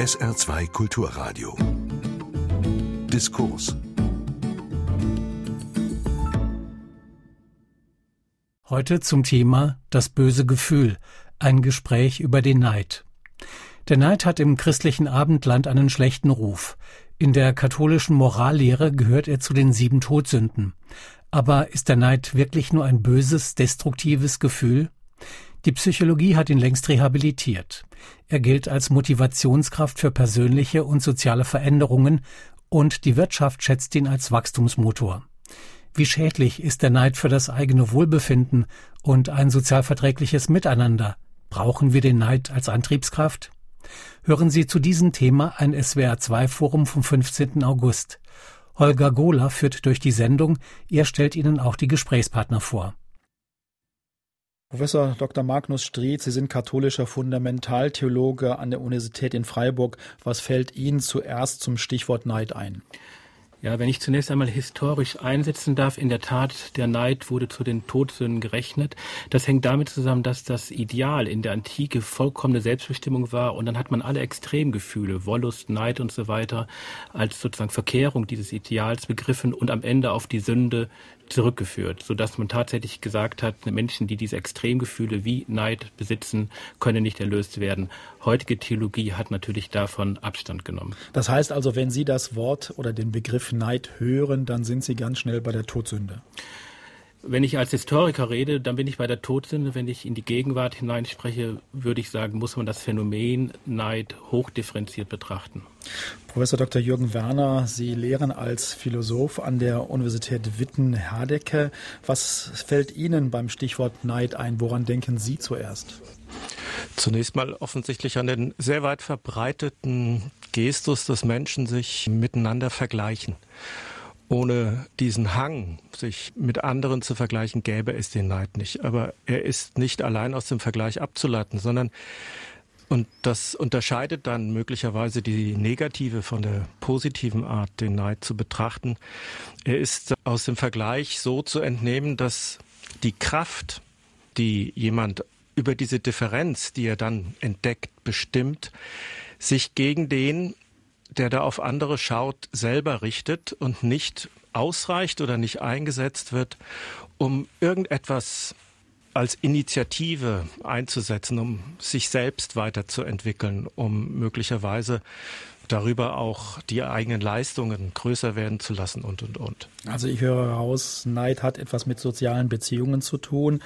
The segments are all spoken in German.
SR2 Kulturradio. Diskurs. Heute zum Thema Das böse Gefühl, ein Gespräch über den Neid. Der Neid hat im christlichen Abendland einen schlechten Ruf. In der katholischen Morallehre gehört er zu den sieben Todsünden. Aber ist der Neid wirklich nur ein böses, destruktives Gefühl? Die Psychologie hat ihn längst rehabilitiert. Er gilt als Motivationskraft für persönliche und soziale Veränderungen und die Wirtschaft schätzt ihn als Wachstumsmotor. Wie schädlich ist der Neid für das eigene Wohlbefinden und ein sozialverträgliches Miteinander? Brauchen wir den Neid als Antriebskraft? Hören Sie zu diesem Thema ein SWR2-Forum vom 15. August. Holger Gohler führt durch die Sendung, er stellt Ihnen auch die Gesprächspartner vor. Professor Dr. Magnus Stried, Sie sind katholischer Fundamentaltheologe an der Universität in Freiburg. Was fällt Ihnen zuerst zum Stichwort Neid ein? Ja, wenn ich zunächst einmal historisch einsetzen darf, in der Tat, der Neid wurde zu den Todsünden gerechnet. Das hängt damit zusammen, dass das Ideal in der Antike vollkommene Selbstbestimmung war und dann hat man alle Extremgefühle, Wollust, Neid und so weiter, als sozusagen Verkehrung dieses Ideals begriffen und am Ende auf die Sünde zurückgeführt, sodass man tatsächlich gesagt hat, Menschen, die diese Extremgefühle wie Neid besitzen, können nicht erlöst werden. Heutige Theologie hat natürlich davon Abstand genommen. Das heißt also, wenn Sie das Wort oder den Begriff Neid hören, dann sind Sie ganz schnell bei der Todsünde. Wenn ich als Historiker rede, dann bin ich bei der Todsünde. Wenn ich in die Gegenwart hineinspreche, würde ich sagen, muss man das Phänomen Neid hochdifferenziert betrachten. Professor Dr. Jürgen Werner, Sie lehren als Philosoph an der Universität Witten-Herdecke. Was fällt Ihnen beim Stichwort Neid ein? Woran denken Sie zuerst? Zunächst mal offensichtlich an den sehr weit verbreiteten Gestus, dass Menschen sich miteinander vergleichen. Ohne diesen Hang, sich mit anderen zu vergleichen, gäbe es den Neid nicht. Aber er ist nicht allein aus dem Vergleich abzuleiten, sondern und das unterscheidet dann möglicherweise die negative von der positiven Art, den Neid zu betrachten. Er ist aus dem Vergleich so zu entnehmen, dass die Kraft, die jemand über diese Differenz, die er dann entdeckt, bestimmt, sich gegen den der da auf andere schaut, selber richtet und nicht ausreicht oder nicht eingesetzt wird, um irgendetwas als Initiative einzusetzen, um sich selbst weiterzuentwickeln, um möglicherweise darüber auch die eigenen Leistungen größer werden zu lassen und, und, und. Also ich höre heraus, Neid hat etwas mit sozialen Beziehungen zu tun.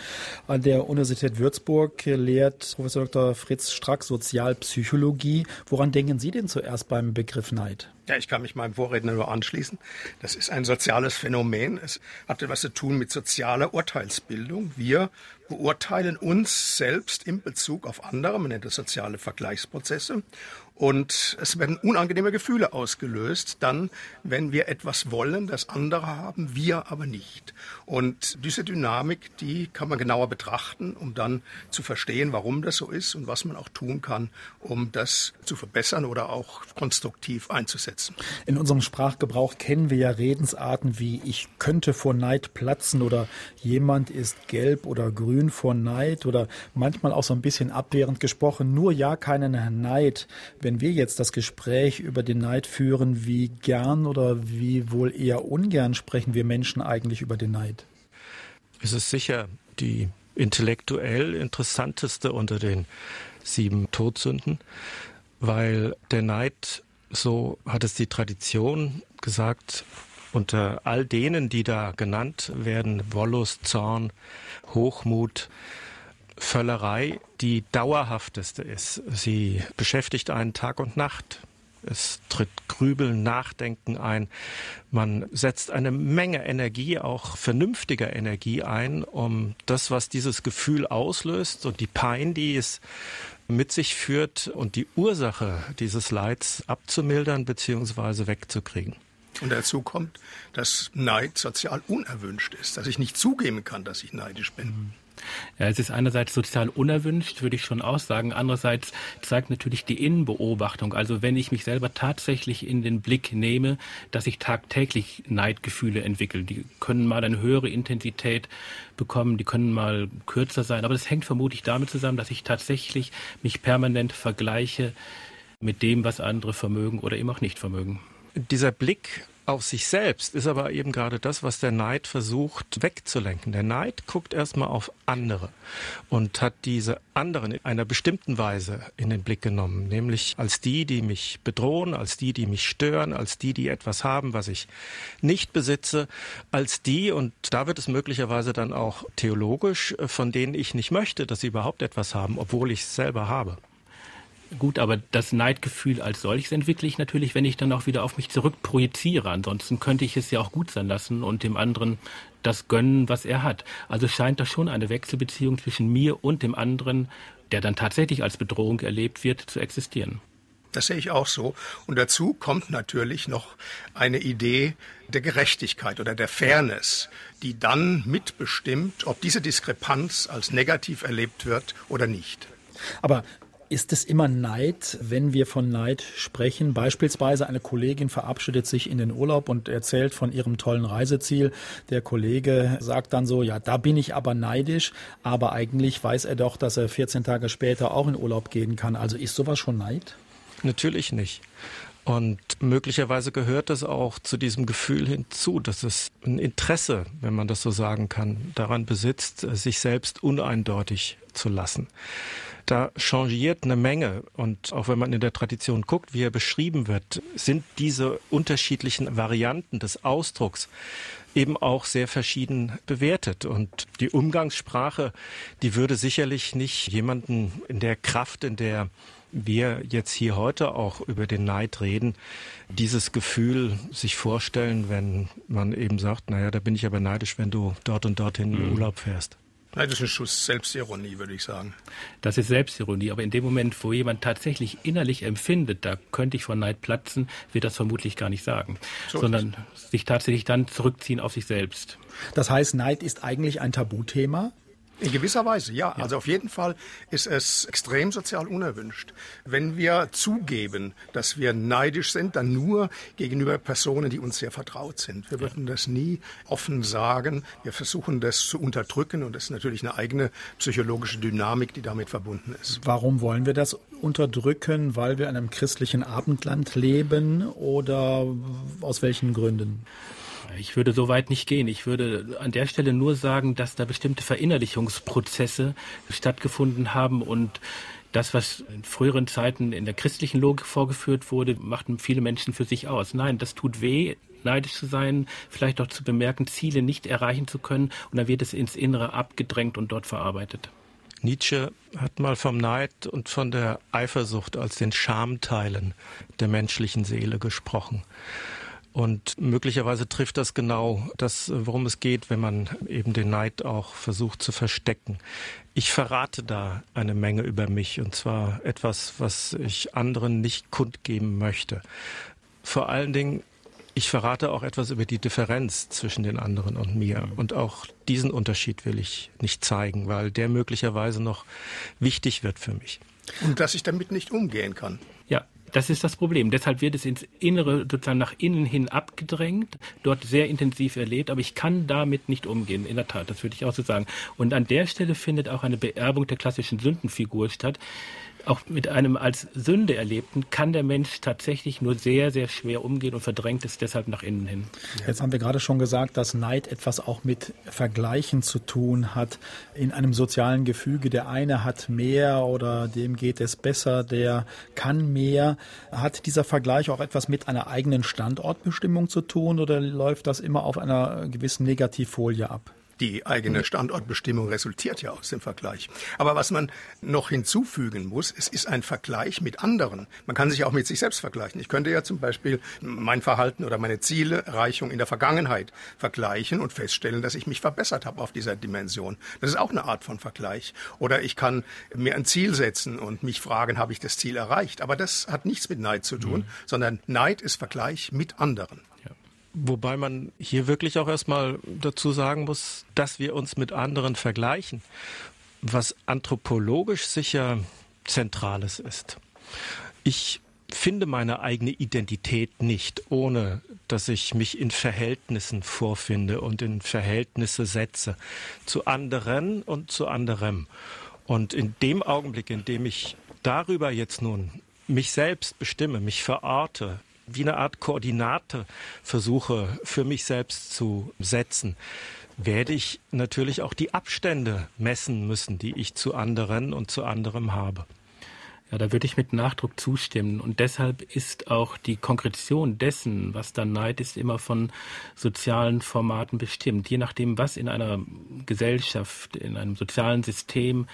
An der Universität Würzburg lehrt Professor Dr. Fritz Strack Sozialpsychologie. Woran denken Sie denn zuerst beim Begriff Neid? Ja, ich kann mich meinem Vorredner nur anschließen. Das ist ein soziales Phänomen. Es hat etwas zu tun mit sozialer Urteilsbildung. Wir beurteilen uns selbst in Bezug auf andere, man nennt das soziale Vergleichsprozesse. Und es werden unangenehme Gefühle ausgelöst, dann, wenn wir etwas wollen, das andere haben, wir aber nicht. Und diese Dynamik, die kann man genauer betrachten, um dann zu verstehen, warum das so ist und was man auch tun kann, um das zu verbessern oder auch konstruktiv einzusetzen. In unserem Sprachgebrauch kennen wir ja Redensarten wie ich könnte vor Neid platzen oder jemand ist gelb oder grün vor Neid oder manchmal auch so ein bisschen abwehrend gesprochen, nur ja keinen Neid wenn wir jetzt das Gespräch über den Neid führen, wie gern oder wie wohl eher ungern sprechen wir Menschen eigentlich über den Neid? Es ist sicher die intellektuell interessanteste unter den sieben Todsünden, weil der Neid, so hat es die Tradition gesagt, unter all denen, die da genannt werden, Wollust, Zorn, Hochmut, Völlerei die dauerhafteste ist. Sie beschäftigt einen Tag und Nacht. Es tritt Grübeln, Nachdenken ein. Man setzt eine Menge Energie, auch vernünftiger Energie ein, um das, was dieses Gefühl auslöst und die Pein, die es mit sich führt und die Ursache dieses Leids abzumildern bzw. wegzukriegen. Und dazu kommt, dass Neid sozial unerwünscht ist, dass ich nicht zugeben kann, dass ich neidisch bin. Mhm. Ja, es ist einerseits sozial unerwünscht, würde ich schon aussagen. Andererseits zeigt natürlich die Innenbeobachtung. Also wenn ich mich selber tatsächlich in den Blick nehme, dass ich tagtäglich Neidgefühle entwickle. Die können mal eine höhere Intensität bekommen, die können mal kürzer sein. Aber das hängt vermutlich damit zusammen, dass ich tatsächlich mich permanent vergleiche mit dem, was andere vermögen oder eben auch nicht vermögen. Dieser Blick auf sich selbst ist aber eben gerade das, was der Neid versucht wegzulenken. Der Neid guckt erstmal auf andere und hat diese anderen in einer bestimmten Weise in den Blick genommen, nämlich als die, die mich bedrohen, als die, die mich stören, als die, die etwas haben, was ich nicht besitze, als die, und da wird es möglicherweise dann auch theologisch, von denen ich nicht möchte, dass sie überhaupt etwas haben, obwohl ich es selber habe. Gut, aber das Neidgefühl als solches entwickle ich natürlich, wenn ich dann auch wieder auf mich zurückprojiziere. Ansonsten könnte ich es ja auch gut sein lassen und dem anderen das gönnen, was er hat. Also scheint da schon eine Wechselbeziehung zwischen mir und dem anderen, der dann tatsächlich als Bedrohung erlebt wird, zu existieren. Das sehe ich auch so. Und dazu kommt natürlich noch eine Idee der Gerechtigkeit oder der Fairness, die dann mitbestimmt, ob diese Diskrepanz als negativ erlebt wird oder nicht. Aber ist es immer Neid, wenn wir von Neid sprechen? Beispielsweise eine Kollegin verabschiedet sich in den Urlaub und erzählt von ihrem tollen Reiseziel. Der Kollege sagt dann so, ja, da bin ich aber neidisch, aber eigentlich weiß er doch, dass er 14 Tage später auch in Urlaub gehen kann. Also ist sowas schon Neid? Natürlich nicht. Und möglicherweise gehört es auch zu diesem Gefühl hinzu, dass es ein Interesse, wenn man das so sagen kann, daran besitzt, sich selbst uneindeutig zu lassen. Da changiert eine Menge. Und auch wenn man in der Tradition guckt, wie er beschrieben wird, sind diese unterschiedlichen Varianten des Ausdrucks eben auch sehr verschieden bewertet. Und die Umgangssprache, die würde sicherlich nicht jemanden in der Kraft, in der wir jetzt hier heute auch über den Neid reden, dieses Gefühl sich vorstellen, wenn man eben sagt, naja, da bin ich aber neidisch, wenn du dort und dorthin in mhm. Urlaub fährst. Nein, das ist ein Schuss Selbstironie, würde ich sagen. Das ist Selbstironie, aber in dem Moment, wo jemand tatsächlich innerlich empfindet, da könnte ich von Neid platzen, wird das vermutlich gar nicht sagen, so sondern sich tatsächlich dann zurückziehen auf sich selbst. Das heißt, Neid ist eigentlich ein Tabuthema? In gewisser Weise, ja. ja. Also auf jeden Fall ist es extrem sozial unerwünscht. Wenn wir zugeben, dass wir neidisch sind, dann nur gegenüber Personen, die uns sehr vertraut sind. Wir würden das nie offen sagen. Wir versuchen das zu unterdrücken und das ist natürlich eine eigene psychologische Dynamik, die damit verbunden ist. Warum wollen wir das unterdrücken? Weil wir in einem christlichen Abendland leben oder aus welchen Gründen? Ich würde so weit nicht gehen. Ich würde an der Stelle nur sagen, dass da bestimmte Verinnerlichungsprozesse stattgefunden haben und das, was in früheren Zeiten in der christlichen Logik vorgeführt wurde, machten viele Menschen für sich aus. Nein, das tut weh, neidisch zu sein, vielleicht auch zu bemerken, Ziele nicht erreichen zu können und dann wird es ins Innere abgedrängt und dort verarbeitet. Nietzsche hat mal vom Neid und von der Eifersucht als den Schamteilen der menschlichen Seele gesprochen. Und möglicherweise trifft das genau das, worum es geht, wenn man eben den Neid auch versucht zu verstecken. Ich verrate da eine Menge über mich und zwar etwas, was ich anderen nicht kundgeben möchte. Vor allen Dingen, ich verrate auch etwas über die Differenz zwischen den anderen und mir. Und auch diesen Unterschied will ich nicht zeigen, weil der möglicherweise noch wichtig wird für mich. Und dass ich damit nicht umgehen kann. Das ist das Problem. Deshalb wird es ins Innere, sozusagen nach innen hin abgedrängt, dort sehr intensiv erlebt, aber ich kann damit nicht umgehen, in der Tat, das würde ich auch so sagen. Und an der Stelle findet auch eine Beerbung der klassischen Sündenfigur statt, auch mit einem als Sünde erlebten kann der Mensch tatsächlich nur sehr, sehr schwer umgehen und verdrängt es deshalb nach innen hin. Jetzt haben wir gerade schon gesagt, dass Neid etwas auch mit Vergleichen zu tun hat. In einem sozialen Gefüge, der eine hat mehr oder dem geht es besser, der kann mehr. Hat dieser Vergleich auch etwas mit einer eigenen Standortbestimmung zu tun oder läuft das immer auf einer gewissen Negativfolie ab? Die eigene Standortbestimmung resultiert ja aus dem Vergleich. Aber was man noch hinzufügen muss, es ist ein Vergleich mit anderen. Man kann sich auch mit sich selbst vergleichen. Ich könnte ja zum Beispiel mein Verhalten oder meine Zielerreichung in der Vergangenheit vergleichen und feststellen, dass ich mich verbessert habe auf dieser Dimension. Das ist auch eine Art von Vergleich. Oder ich kann mir ein Ziel setzen und mich fragen, habe ich das Ziel erreicht? Aber das hat nichts mit Neid zu tun, mhm. sondern Neid ist Vergleich mit anderen. Wobei man hier wirklich auch erstmal dazu sagen muss, dass wir uns mit anderen vergleichen, was anthropologisch sicher Zentrales ist. Ich finde meine eigene Identität nicht, ohne dass ich mich in Verhältnissen vorfinde und in Verhältnisse setze zu anderen und zu anderem. Und in dem Augenblick, in dem ich darüber jetzt nun mich selbst bestimme, mich verorte, wie eine Art Koordinate versuche für mich selbst zu setzen, werde ich natürlich auch die Abstände messen müssen, die ich zu anderen und zu anderem habe. Ja, da würde ich mit Nachdruck zustimmen. Und deshalb ist auch die Konkretion dessen, was dann Neid ist, immer von sozialen Formaten bestimmt. Je nachdem, was in einer Gesellschaft, in einem sozialen System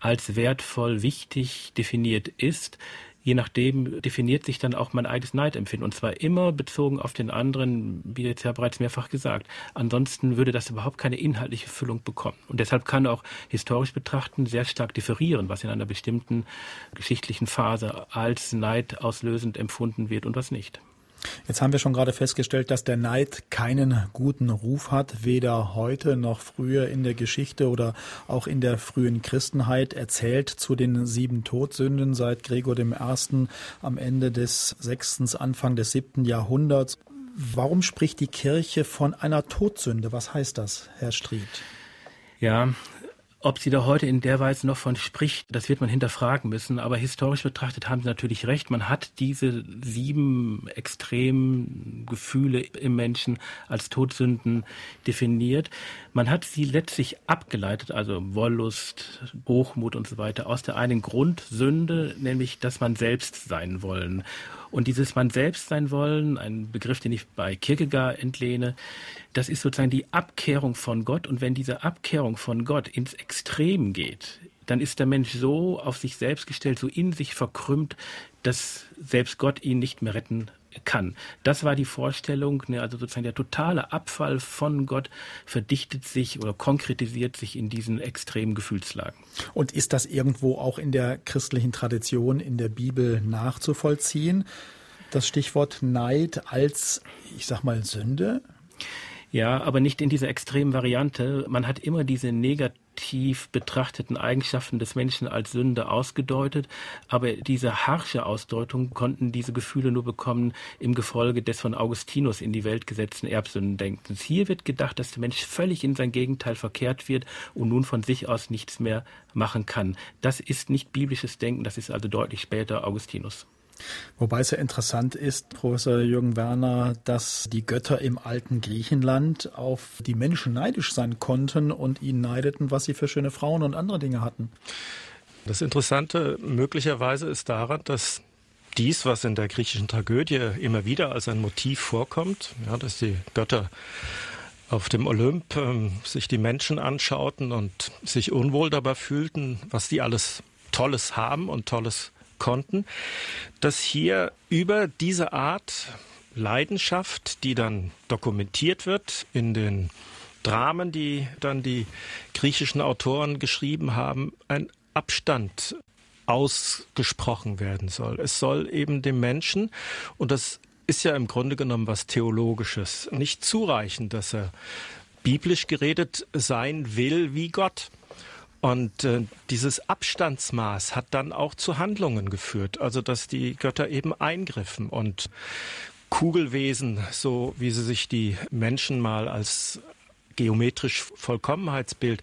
als wertvoll, wichtig definiert ist, je nachdem definiert sich dann auch mein eigenes Neidempfinden. Und zwar immer bezogen auf den anderen, wie jetzt ja bereits mehrfach gesagt. Ansonsten würde das überhaupt keine inhaltliche Füllung bekommen. Und deshalb kann auch historisch betrachten sehr stark differieren, was in einer bestimmten geschichtlichen Phase als neidauslösend empfunden wird und was nicht. Jetzt haben wir schon gerade festgestellt, dass der Neid keinen guten Ruf hat, weder heute noch früher in der Geschichte oder auch in der frühen Christenheit erzählt zu den sieben Todsünden seit Gregor I. am Ende des sechsten, Anfang des siebten Jahrhunderts. Warum spricht die Kirche von einer Todsünde? Was heißt das, Herr Stried? Ja, ob sie da heute in der Weise noch von spricht, das wird man hinterfragen müssen. Aber historisch betrachtet haben sie natürlich recht. Man hat diese sieben extremen Gefühle im Menschen als Todsünden definiert. Man hat sie letztlich abgeleitet, also Wollust, Hochmut und so weiter, aus der einen Grundsünde, nämlich, dass man selbst sein wollen. Und dieses Man selbst sein wollen, ein Begriff, den ich bei Kierkegaard entlehne, das ist sozusagen die Abkehrung von Gott. Und wenn diese Abkehrung von Gott ins Extrem geht, dann ist der Mensch so auf sich selbst gestellt, so in sich verkrümmt, dass selbst Gott ihn nicht mehr retten kann. Das war die Vorstellung, ne, also sozusagen der totale Abfall von Gott verdichtet sich oder konkretisiert sich in diesen extremen Gefühlslagen. Und ist das irgendwo auch in der christlichen Tradition, in der Bibel nachzuvollziehen? Das Stichwort Neid als, ich sag mal, Sünde? Ja, aber nicht in dieser extremen Variante. Man hat immer diese negativ betrachteten Eigenschaften des Menschen als Sünde ausgedeutet, aber diese harsche Ausdeutung konnten diese Gefühle nur bekommen im Gefolge des von Augustinus in die Welt gesetzten Erbsündendenkens. Hier wird gedacht, dass der Mensch völlig in sein Gegenteil verkehrt wird und nun von sich aus nichts mehr machen kann. Das ist nicht biblisches Denken, das ist also deutlich später Augustinus. Wobei es ja interessant ist, Professor Jürgen Werner, dass die Götter im alten Griechenland auf die Menschen neidisch sein konnten und ihnen neideten, was sie für schöne Frauen und andere Dinge hatten. Das Interessante möglicherweise ist daran, dass dies, was in der griechischen Tragödie immer wieder als ein Motiv vorkommt, ja, dass die Götter auf dem Olymp äh, sich die Menschen anschauten und sich unwohl dabei fühlten, was die alles Tolles haben und Tolles konnten, dass hier über diese Art Leidenschaft, die dann dokumentiert wird in den Dramen, die dann die griechischen Autoren geschrieben haben, ein Abstand ausgesprochen werden soll. Es soll eben dem Menschen, und das ist ja im Grunde genommen was Theologisches, nicht zureichen, dass er biblisch geredet sein will wie Gott. Und äh, dieses Abstandsmaß hat dann auch zu Handlungen geführt, also dass die Götter eben eingriffen und Kugelwesen, so wie sie sich die Menschen mal als geometrisch Vollkommenheitsbild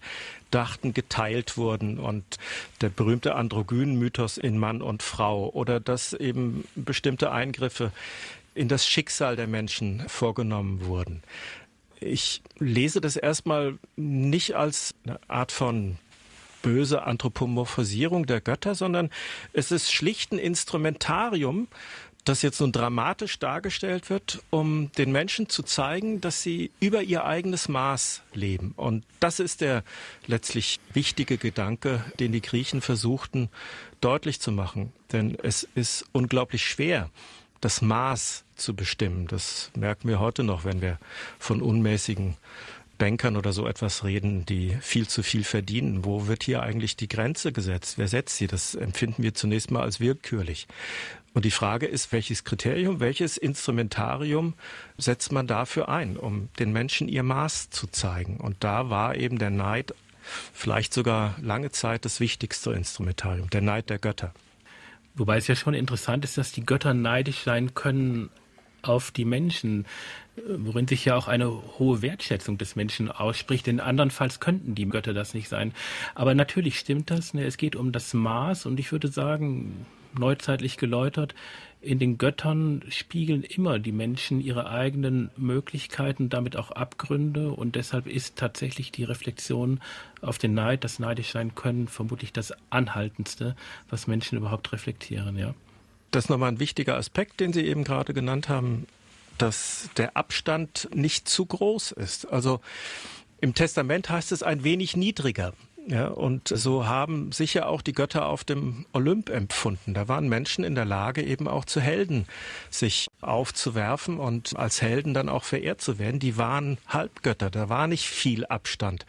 dachten, geteilt wurden und der berühmte Androgyn-Mythos in Mann und Frau oder dass eben bestimmte Eingriffe in das Schicksal der Menschen vorgenommen wurden. Ich lese das erstmal nicht als eine Art von böse Anthropomorphisierung der Götter, sondern es ist schlicht ein Instrumentarium, das jetzt nun dramatisch dargestellt wird, um den Menschen zu zeigen, dass sie über ihr eigenes Maß leben. Und das ist der letztlich wichtige Gedanke, den die Griechen versuchten deutlich zu machen. Denn es ist unglaublich schwer, das Maß zu bestimmen. Das merken wir heute noch, wenn wir von unmäßigen Bankern oder so etwas reden, die viel zu viel verdienen. Wo wird hier eigentlich die Grenze gesetzt? Wer setzt sie? Das empfinden wir zunächst mal als willkürlich. Und die Frage ist, welches Kriterium, welches Instrumentarium setzt man dafür ein, um den Menschen ihr Maß zu zeigen? Und da war eben der Neid vielleicht sogar lange Zeit das wichtigste Instrumentarium, der Neid der Götter. Wobei es ja schon interessant ist, dass die Götter neidisch sein können auf die Menschen, worin sich ja auch eine hohe Wertschätzung des Menschen ausspricht. Denn andernfalls könnten die Götter das nicht sein. Aber natürlich stimmt das. Ne? Es geht um das Maß und ich würde sagen, neuzeitlich geläutert. In den Göttern spiegeln immer die Menschen ihre eigenen Möglichkeiten, damit auch Abgründe. Und deshalb ist tatsächlich die Reflexion auf den Neid, das neidisch sein können, vermutlich das Anhaltendste, was Menschen überhaupt reflektieren, ja. Das ist nochmal ein wichtiger Aspekt, den Sie eben gerade genannt haben, dass der Abstand nicht zu groß ist. Also im Testament heißt es ein wenig niedriger. Ja, und so haben sicher auch die Götter auf dem Olymp empfunden. Da waren Menschen in der Lage, eben auch zu Helden sich aufzuwerfen und als Helden dann auch verehrt zu werden. Die waren Halbgötter, da war nicht viel Abstand.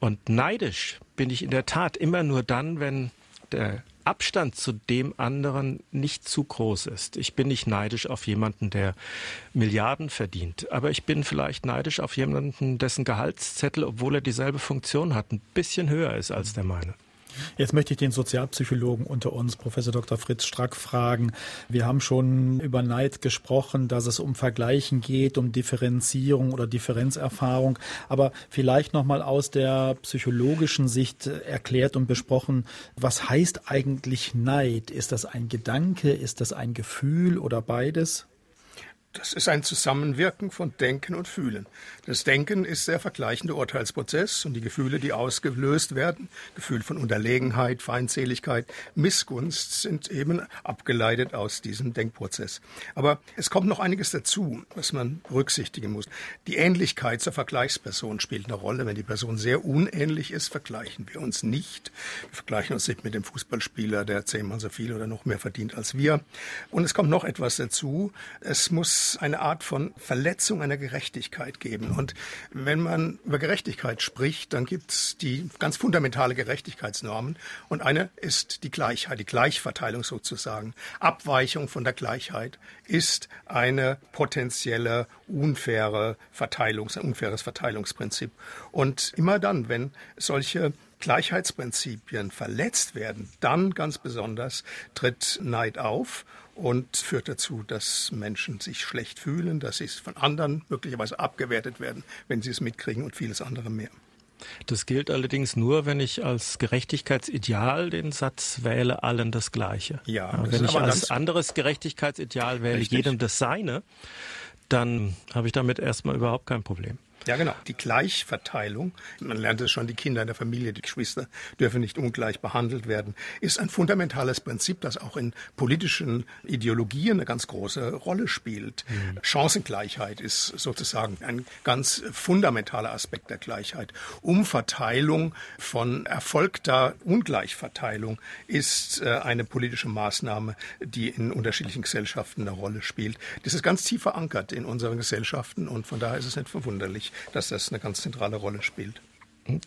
Und neidisch bin ich in der Tat immer nur dann, wenn der Abstand zu dem anderen nicht zu groß ist. Ich bin nicht neidisch auf jemanden, der Milliarden verdient, aber ich bin vielleicht neidisch auf jemanden, dessen Gehaltszettel, obwohl er dieselbe Funktion hat, ein bisschen höher ist als der meine. Jetzt möchte ich den Sozialpsychologen unter uns, Professor Dr. Fritz Strack, fragen. Wir haben schon über Neid gesprochen, dass es um Vergleichen geht, um Differenzierung oder Differenzerfahrung. Aber vielleicht nochmal aus der psychologischen Sicht erklärt und besprochen, was heißt eigentlich Neid? Ist das ein Gedanke? Ist das ein Gefühl oder beides? Das ist ein Zusammenwirken von Denken und Fühlen. Das Denken ist der vergleichende Urteilsprozess und die Gefühle, die ausgelöst werden, Gefühl von Unterlegenheit, Feindseligkeit, Missgunst, sind eben abgeleitet aus diesem Denkprozess. Aber es kommt noch einiges dazu, was man berücksichtigen muss. Die Ähnlichkeit zur Vergleichsperson spielt eine Rolle. Wenn die Person sehr unähnlich ist, vergleichen wir uns nicht. Wir vergleichen uns nicht mit dem Fußballspieler, der zehnmal so viel oder noch mehr verdient als wir. Und es kommt noch etwas dazu. Es muss eine Art von Verletzung einer Gerechtigkeit geben. Und wenn man über Gerechtigkeit spricht, dann gibt es die ganz fundamentale Gerechtigkeitsnormen. Und eine ist die Gleichheit, die Gleichverteilung sozusagen. Abweichung von der Gleichheit ist eine potenzielle unfaire Verteilung, ein unfaires Verteilungsprinzip. Und immer dann, wenn solche Gleichheitsprinzipien verletzt werden, dann ganz besonders tritt Neid auf und führt dazu, dass Menschen sich schlecht fühlen, dass sie von anderen möglicherweise abgewertet werden, wenn sie es mitkriegen und vieles andere mehr. Das gilt allerdings nur, wenn ich als Gerechtigkeitsideal den Satz wähle, allen das Gleiche. Ja, ja wenn ich als anderes Gerechtigkeitsideal wähle, richtig. jedem das Seine, dann habe ich damit erstmal überhaupt kein Problem. Ja, genau. Die Gleichverteilung, man lernt es schon, die Kinder in der Familie, die Geschwister dürfen nicht ungleich behandelt werden, ist ein fundamentales Prinzip, das auch in politischen Ideologien eine ganz große Rolle spielt. Mhm. Chancengleichheit ist sozusagen ein ganz fundamentaler Aspekt der Gleichheit. Umverteilung von erfolgter Ungleichverteilung ist äh, eine politische Maßnahme, die in unterschiedlichen Gesellschaften eine Rolle spielt. Das ist ganz tief verankert in unseren Gesellschaften und von daher ist es nicht verwunderlich, dass das eine ganz zentrale Rolle spielt.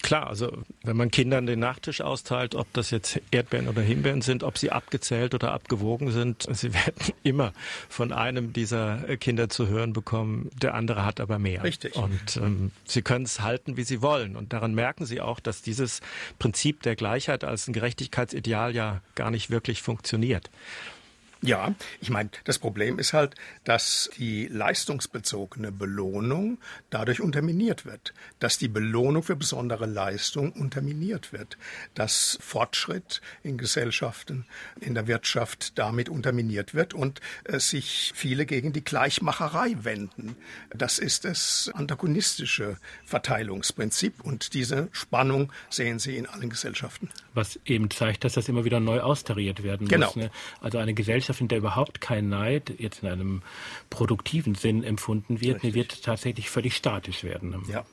Klar, also wenn man Kindern den Nachtisch austeilt, ob das jetzt Erdbeeren oder Himbeeren sind, ob sie abgezählt oder abgewogen sind, sie werden immer von einem dieser Kinder zu hören bekommen, der andere hat aber mehr. Richtig. Und ähm, sie können es halten, wie sie wollen. Und daran merken sie auch, dass dieses Prinzip der Gleichheit als ein Gerechtigkeitsideal ja gar nicht wirklich funktioniert. Ja, ich meine, das Problem ist halt, dass die leistungsbezogene Belohnung dadurch unterminiert wird, dass die Belohnung für besondere Leistung unterminiert wird, dass Fortschritt in Gesellschaften, in der Wirtschaft damit unterminiert wird und äh, sich viele gegen die Gleichmacherei wenden. Das ist das antagonistische Verteilungsprinzip und diese Spannung sehen Sie in allen Gesellschaften. Was eben zeigt, dass das immer wieder neu austariert werden genau. muss. Ne? Also eine Gesellschaft Gesellschaft, in der überhaupt kein Neid jetzt in einem produktiven Sinn empfunden wird, die wird tatsächlich völlig statisch werden. Ja.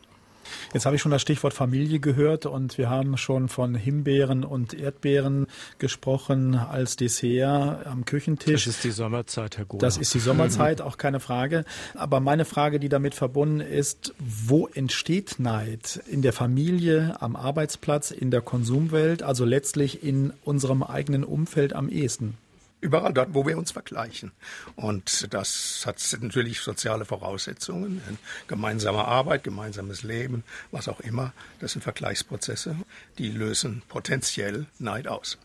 Jetzt habe ich schon das Stichwort Familie gehört und wir haben schon von Himbeeren und Erdbeeren gesprochen als Dessert am Küchentisch. Das ist die Sommerzeit, Herr Gola. Das ist die Sommerzeit, auch keine Frage. Aber meine Frage, die damit verbunden ist, wo entsteht Neid? In der Familie, am Arbeitsplatz, in der Konsumwelt, also letztlich in unserem eigenen Umfeld am ehesten? Überall dort, wo wir uns vergleichen. Und das hat natürlich soziale Voraussetzungen, gemeinsame Arbeit, gemeinsames Leben, was auch immer. Das sind Vergleichsprozesse, die lösen potenziell Neid aus.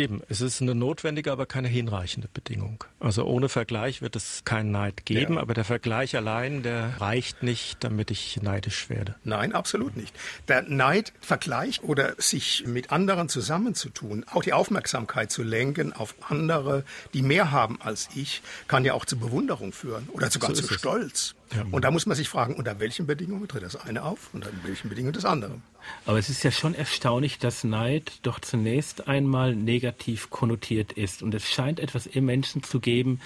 Eben, es ist eine notwendige, aber keine hinreichende Bedingung. Also ohne Vergleich wird es keinen Neid geben, ja. aber der Vergleich allein, der reicht nicht, damit ich neidisch werde. Nein, absolut nicht. Der Neid, Vergleich oder sich mit anderen zusammenzutun, auch die Aufmerksamkeit zu lenken auf andere, die mehr haben als ich, kann ja auch zu Bewunderung führen oder sogar so zu Stolz. Ja. Und da muss man sich fragen, unter welchen Bedingungen tritt das eine auf und unter welchen Bedingungen das andere. Aber es ist ja schon erstaunlich, dass Neid doch zunächst einmal negativ konnotiert ist. Und es scheint etwas im Menschen zu geben,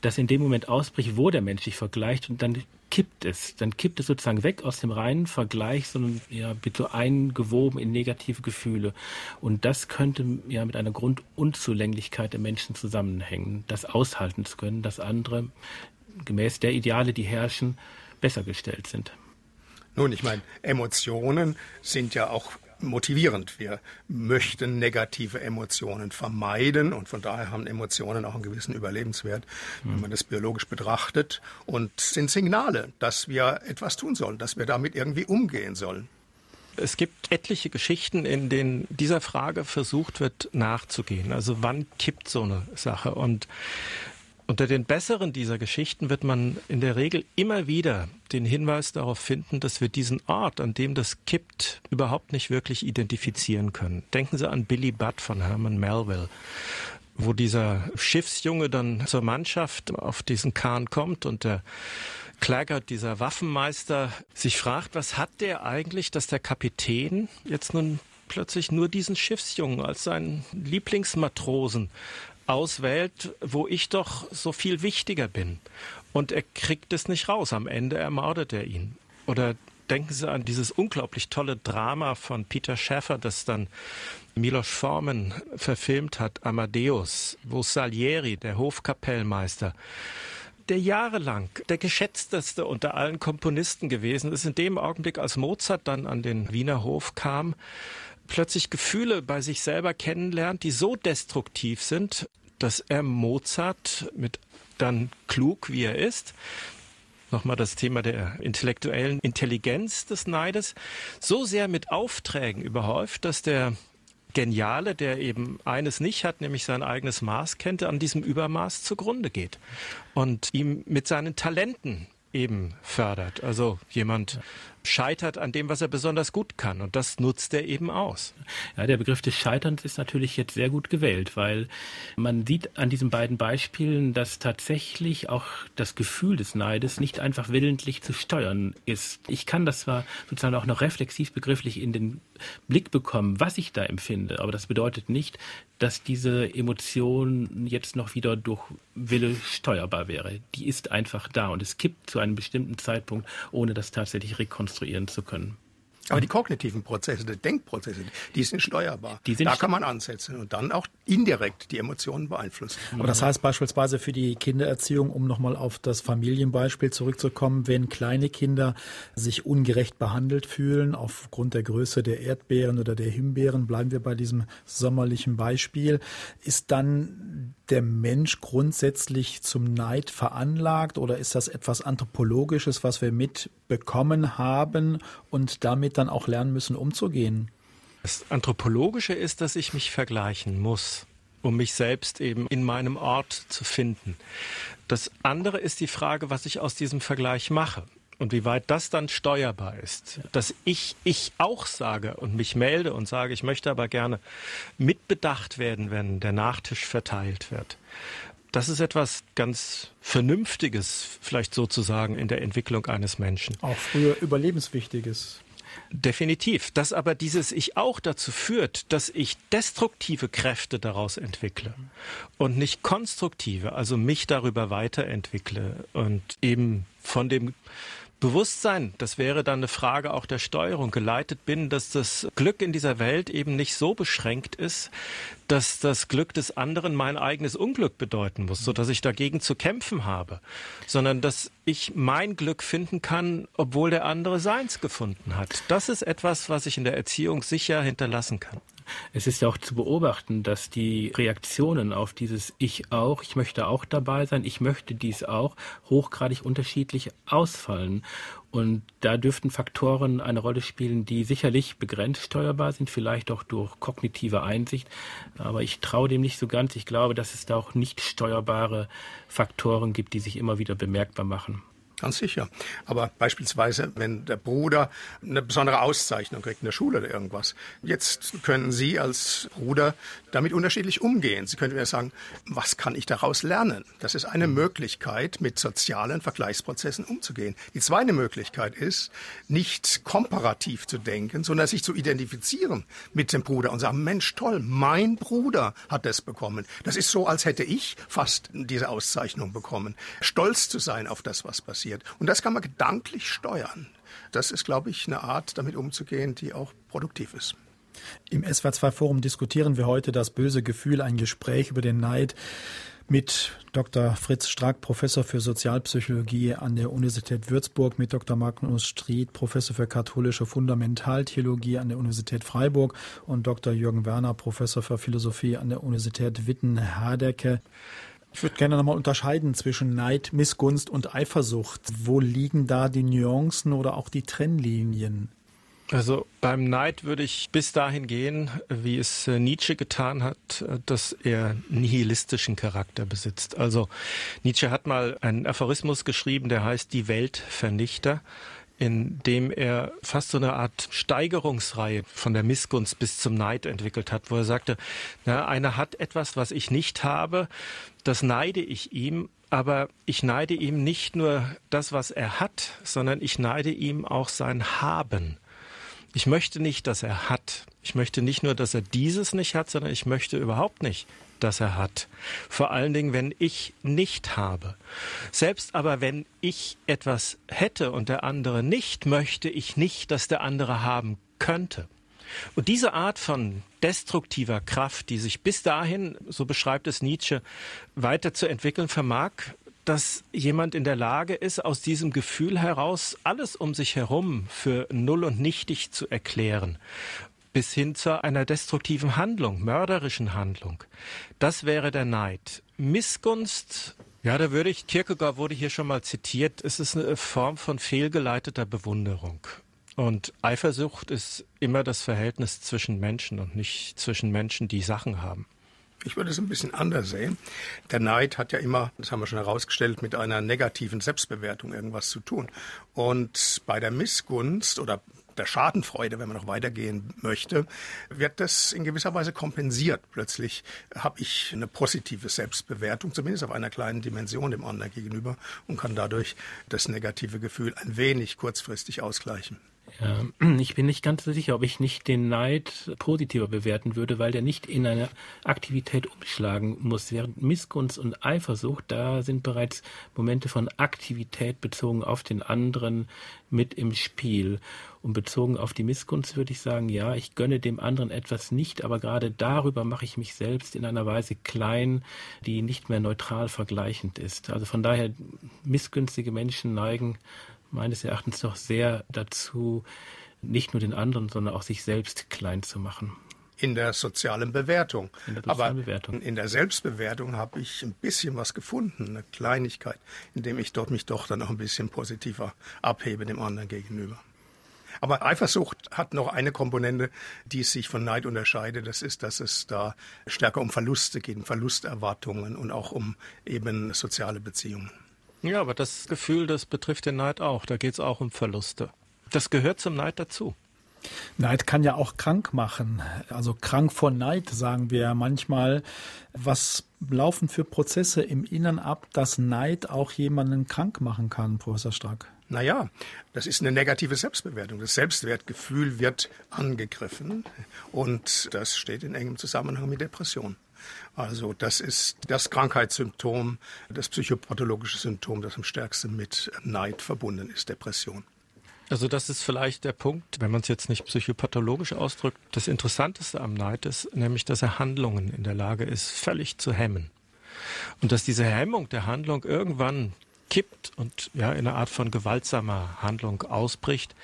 das in dem Moment ausbricht, wo der Mensch sich vergleicht und dann kippt es. Dann kippt es sozusagen weg aus dem reinen Vergleich, sondern ja, wird so eingewoben in negative Gefühle. Und das könnte ja mit einer Grundunzulänglichkeit der Menschen zusammenhängen, das aushalten zu können, dass andere gemäß der Ideale, die herrschen, besser gestellt sind. Nun, ich meine, Emotionen sind ja auch motivierend. Wir möchten negative Emotionen vermeiden und von daher haben Emotionen auch einen gewissen Überlebenswert, wenn hm. man das biologisch betrachtet und sind Signale, dass wir etwas tun sollen, dass wir damit irgendwie umgehen sollen. Es gibt etliche Geschichten, in denen dieser Frage versucht wird nachzugehen. Also wann kippt so eine Sache? Und unter den besseren dieser Geschichten wird man in der Regel immer wieder den Hinweis darauf finden, dass wir diesen Ort, an dem das kippt, überhaupt nicht wirklich identifizieren können. Denken Sie an Billy Budd von Herman Melville wo dieser Schiffsjunge dann zur Mannschaft auf diesen Kahn kommt und der Claggart, dieser Waffenmeister, sich fragt, was hat der eigentlich, dass der Kapitän jetzt nun plötzlich nur diesen Schiffsjungen als seinen Lieblingsmatrosen auswählt, wo ich doch so viel wichtiger bin. Und er kriegt es nicht raus. Am Ende ermordet er ihn. Oder denken Sie an dieses unglaublich tolle Drama von Peter Schäffer, das dann Milos Forman verfilmt hat, Amadeus, wo Salieri, der Hofkapellmeister, der jahrelang der geschätzteste unter allen Komponisten gewesen ist, in dem Augenblick, als Mozart dann an den Wiener Hof kam, plötzlich Gefühle bei sich selber kennenlernt, die so destruktiv sind, dass er Mozart mit dann klug, wie er ist, nochmal das Thema der intellektuellen Intelligenz des Neides, so sehr mit Aufträgen überhäuft, dass der Geniale, der eben eines nicht hat, nämlich sein eigenes Maß kennt, an diesem Übermaß zugrunde geht und ihm mit seinen Talenten eben fördert. Also jemand scheitert an dem, was er besonders gut kann. Und das nutzt er eben aus. Ja, der Begriff des Scheiterns ist natürlich jetzt sehr gut gewählt, weil man sieht an diesen beiden Beispielen, dass tatsächlich auch das Gefühl des Neides nicht einfach willentlich zu steuern ist. Ich kann das zwar sozusagen auch noch reflexiv begrifflich in den Blick bekommen, was ich da empfinde, aber das bedeutet nicht, dass diese Emotion jetzt noch wieder durch Wille steuerbar wäre. Die ist einfach da und es kippt zu einem bestimmten Zeitpunkt, ohne das tatsächlich rekonstruieren zu können. Aber die kognitiven Prozesse, die Denkprozesse, die sind steuerbar. Die sind da kann man ansetzen und dann auch indirekt die Emotionen beeinflussen. Aber das heißt beispielsweise für die Kindererziehung, um nochmal auf das Familienbeispiel zurückzukommen, wenn kleine Kinder sich ungerecht behandelt fühlen aufgrund der Größe der Erdbeeren oder der Himbeeren, bleiben wir bei diesem sommerlichen Beispiel, ist dann der Mensch grundsätzlich zum Neid veranlagt oder ist das etwas Anthropologisches, was wir mitbekommen haben und damit dann auch lernen müssen, umzugehen? Das Anthropologische ist, dass ich mich vergleichen muss, um mich selbst eben in meinem Ort zu finden. Das andere ist die Frage, was ich aus diesem Vergleich mache und wie weit das dann steuerbar ist. Dass ich ich auch sage und mich melde und sage, ich möchte aber gerne mitbedacht werden, wenn der Nachtisch verteilt wird. Das ist etwas ganz Vernünftiges, vielleicht sozusagen, in der Entwicklung eines Menschen. Auch früher Überlebenswichtiges. Definitiv. Dass aber dieses Ich auch dazu führt, dass ich destruktive Kräfte daraus entwickle und nicht konstruktive, also mich darüber weiterentwickle und eben von dem Bewusstsein, das wäre dann eine Frage auch der Steuerung, geleitet bin, dass das Glück in dieser Welt eben nicht so beschränkt ist, dass das Glück des anderen mein eigenes Unglück bedeuten muss, so dass ich dagegen zu kämpfen habe, sondern dass ich mein Glück finden kann, obwohl der andere seins gefunden hat. Das ist etwas, was ich in der Erziehung sicher hinterlassen kann. Es ist ja auch zu beobachten, dass die Reaktionen auf dieses Ich auch, ich möchte auch dabei sein, ich möchte dies auch, hochgradig unterschiedlich ausfallen. Und da dürften Faktoren eine Rolle spielen, die sicherlich begrenzt steuerbar sind, vielleicht auch durch kognitive Einsicht. Aber ich traue dem nicht so ganz. Ich glaube, dass es da auch nicht steuerbare Faktoren gibt, die sich immer wieder bemerkbar machen. Ganz sicher. Aber beispielsweise, wenn der Bruder eine besondere Auszeichnung kriegt in der Schule oder irgendwas, jetzt können Sie als Bruder damit unterschiedlich umgehen. Sie können mir sagen, was kann ich daraus lernen? Das ist eine Möglichkeit, mit sozialen Vergleichsprozessen umzugehen. Die zweite Möglichkeit ist, nicht komparativ zu denken, sondern sich zu identifizieren mit dem Bruder und sagen, Mensch, toll, mein Bruder hat das bekommen. Das ist so, als hätte ich fast diese Auszeichnung bekommen. Stolz zu sein auf das, was passiert passiert. Und das kann man gedanklich steuern. Das ist, glaube ich, eine Art, damit umzugehen, die auch produktiv ist. Im SWR2-Forum diskutieren wir heute das böse Gefühl, ein Gespräch über den Neid mit Dr. Fritz Strack, Professor für Sozialpsychologie an der Universität Würzburg, mit Dr. Magnus Stried, Professor für katholische Fundamentaltheologie an der Universität Freiburg und Dr. Jürgen Werner, Professor für Philosophie an der Universität Witten-Herdecke. Ich würde gerne nochmal unterscheiden zwischen Neid, Missgunst und Eifersucht. Wo liegen da die Nuancen oder auch die Trennlinien? Also beim Neid würde ich bis dahin gehen, wie es äh, Nietzsche getan hat, äh, dass er nihilistischen Charakter besitzt. Also Nietzsche hat mal einen Aphorismus geschrieben, der heißt Die Weltvernichter in dem er fast so eine Art Steigerungsreihe von der Missgunst bis zum Neid entwickelt hat, wo er sagte, na, einer hat etwas, was ich nicht habe, das neide ich ihm, aber ich neide ihm nicht nur das, was er hat, sondern ich neide ihm auch sein Haben. Ich möchte nicht, dass er hat. Ich möchte nicht nur, dass er dieses nicht hat, sondern ich möchte überhaupt nicht, das er hat. Vor allen Dingen, wenn ich nicht habe. Selbst aber wenn ich etwas hätte und der andere nicht, möchte ich nicht, dass der andere haben könnte. Und diese Art von destruktiver Kraft, die sich bis dahin, so beschreibt es Nietzsche, weiterzuentwickeln vermag, dass jemand in der Lage ist, aus diesem Gefühl heraus alles um sich herum für null und nichtig zu erklären bis hin zu einer destruktiven Handlung, mörderischen Handlung. Das wäre der Neid. Missgunst, ja, da würde ich, Kierkegaard wurde hier schon mal zitiert, es ist eine Form von fehlgeleiteter Bewunderung. Und Eifersucht ist immer das Verhältnis zwischen Menschen und nicht zwischen Menschen, die Sachen haben. Ich würde es ein bisschen anders sehen. Der Neid hat ja immer, das haben wir schon herausgestellt, mit einer negativen Selbstbewertung irgendwas zu tun. Und bei der Missgunst oder der Schadenfreude, wenn man noch weitergehen möchte, wird das in gewisser Weise kompensiert. Plötzlich habe ich eine positive Selbstbewertung, zumindest auf einer kleinen Dimension dem anderen gegenüber und kann dadurch das negative Gefühl ein wenig kurzfristig ausgleichen. Ich bin nicht ganz sicher, ob ich nicht den Neid positiver bewerten würde, weil der nicht in eine Aktivität umschlagen muss. Während Missgunst und Eifersucht, da sind bereits Momente von Aktivität bezogen auf den anderen mit im Spiel. Und bezogen auf die Missgunst würde ich sagen, ja, ich gönne dem anderen etwas nicht, aber gerade darüber mache ich mich selbst in einer Weise klein, die nicht mehr neutral vergleichend ist. Also von daher, missgünstige Menschen neigen meines Erachtens doch sehr dazu, nicht nur den anderen, sondern auch sich selbst klein zu machen. In der sozialen Bewertung. In der sozialen Aber Bewertung. in der Selbstbewertung habe ich ein bisschen was gefunden, eine Kleinigkeit, indem ich dort mich doch dann noch ein bisschen positiver abhebe dem anderen gegenüber. Aber Eifersucht hat noch eine Komponente, die sich von Neid unterscheidet. Das ist, dass es da stärker um Verluste geht, um Verlusterwartungen und auch um eben soziale Beziehungen. Ja, aber das Gefühl, das betrifft den Neid auch. Da geht es auch um Verluste. Das gehört zum Neid dazu. Neid kann ja auch krank machen. Also krank vor Neid sagen wir ja manchmal. Was laufen für Prozesse im Innern ab, dass Neid auch jemanden krank machen kann, Professor Strack? Naja, das ist eine negative Selbstbewertung. Das Selbstwertgefühl wird angegriffen und das steht in engem Zusammenhang mit Depression. Also das ist das Krankheitssymptom, das psychopathologische Symptom, das am stärksten mit Neid verbunden ist, Depression. Also das ist vielleicht der Punkt, wenn man es jetzt nicht psychopathologisch ausdrückt. Das Interessanteste am Neid ist nämlich, dass er Handlungen in der Lage ist, völlig zu hemmen. Und dass diese Hemmung der Handlung irgendwann kippt und ja in eine Art von gewaltsamer Handlung ausbricht,